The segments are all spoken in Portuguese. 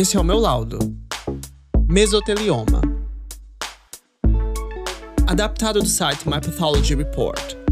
Esse é o meu laudo. Mesotelioma. Adaptado do site My Pathology Report.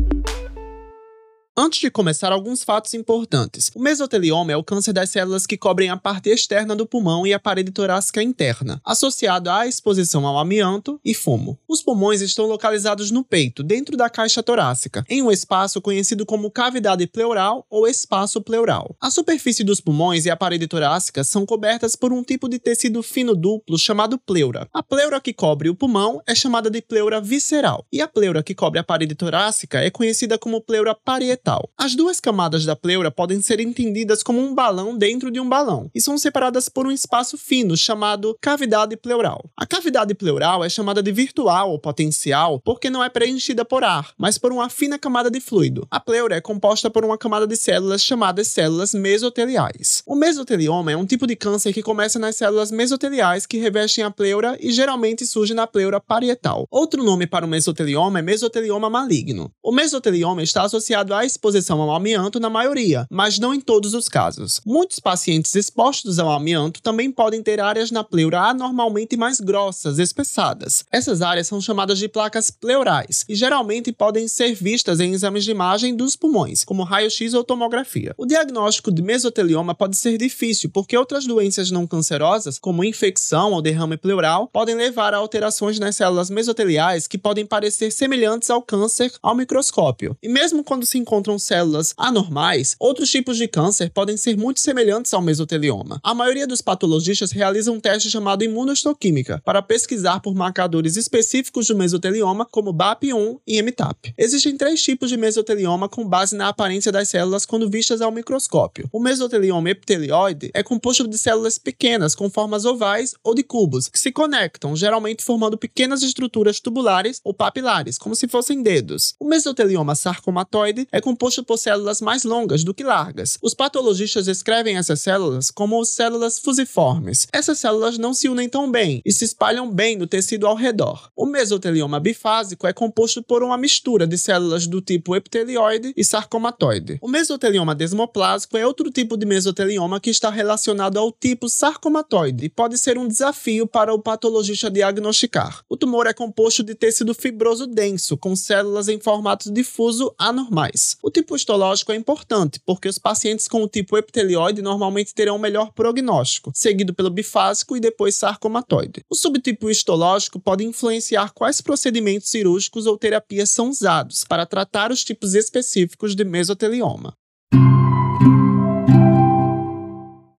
Antes de começar, alguns fatos importantes. O mesotelioma é o câncer das células que cobrem a parte externa do pulmão e a parede torácica interna, associado à exposição ao amianto e fumo. Os pulmões estão localizados no peito, dentro da caixa torácica, em um espaço conhecido como cavidade pleural ou espaço pleural. A superfície dos pulmões e a parede torácica são cobertas por um tipo de tecido fino duplo chamado pleura. A pleura que cobre o pulmão é chamada de pleura visceral, e a pleura que cobre a parede torácica é conhecida como pleura parietal as duas camadas da pleura podem ser entendidas como um balão dentro de um balão e são separadas por um espaço fino chamado cavidade pleural. A cavidade pleural é chamada de virtual ou potencial porque não é preenchida por ar, mas por uma fina camada de fluido. A pleura é composta por uma camada de células chamadas células mesoteliais. O mesotelioma é um tipo de câncer que começa nas células mesoteliais que revestem a pleura e geralmente surge na pleura parietal. Outro nome para o mesotelioma é mesotelioma maligno. O mesotelioma está associado à exposição ao amianto na maioria, mas não em todos os casos. Muitos pacientes expostos ao amianto também podem ter áreas na pleura anormalmente mais grossas, espessadas. Essas áreas são chamadas de placas pleurais e geralmente podem ser vistas em exames de imagem dos pulmões, como raio-x ou tomografia. O diagnóstico de mesotelioma pode ser difícil porque outras doenças não cancerosas, como infecção ou derrame pleural, podem levar a alterações nas células mesoteliais que podem parecer semelhantes ao câncer ao microscópio. E mesmo quando se encontra células anormais, outros tipos de câncer podem ser muito semelhantes ao mesotelioma. A maioria dos patologistas realiza um teste chamado imunohistoquímica para pesquisar por marcadores específicos do mesotelioma, como BAP1 e MTAP. Existem três tipos de mesotelioma com base na aparência das células quando vistas ao microscópio. O mesotelioma epitelioide é composto de células pequenas com formas ovais ou de cubos que se conectam, geralmente formando pequenas estruturas tubulares ou papilares, como se fossem dedos. O mesotelioma sarcomatoide é composto por células mais longas do que largas. Os patologistas descrevem essas células como células fusiformes. Essas células não se unem tão bem e se espalham bem no tecido ao redor. O mesotelioma bifásico é composto por uma mistura de células do tipo epitelioide e sarcomatoide. O mesotelioma desmoplásico é outro tipo de mesotelioma que está relacionado ao tipo sarcomatoide e pode ser um desafio para o patologista diagnosticar. O tumor é composto de tecido fibroso denso, com células em formato difuso anormais. O tipo histológico é importante, porque os pacientes com o tipo epitelioide normalmente terão um melhor prognóstico, seguido pelo bifásico e depois sarcomatoide. O subtipo histológico pode influenciar quais procedimentos cirúrgicos ou terapias são usados para tratar os tipos específicos de mesotelioma.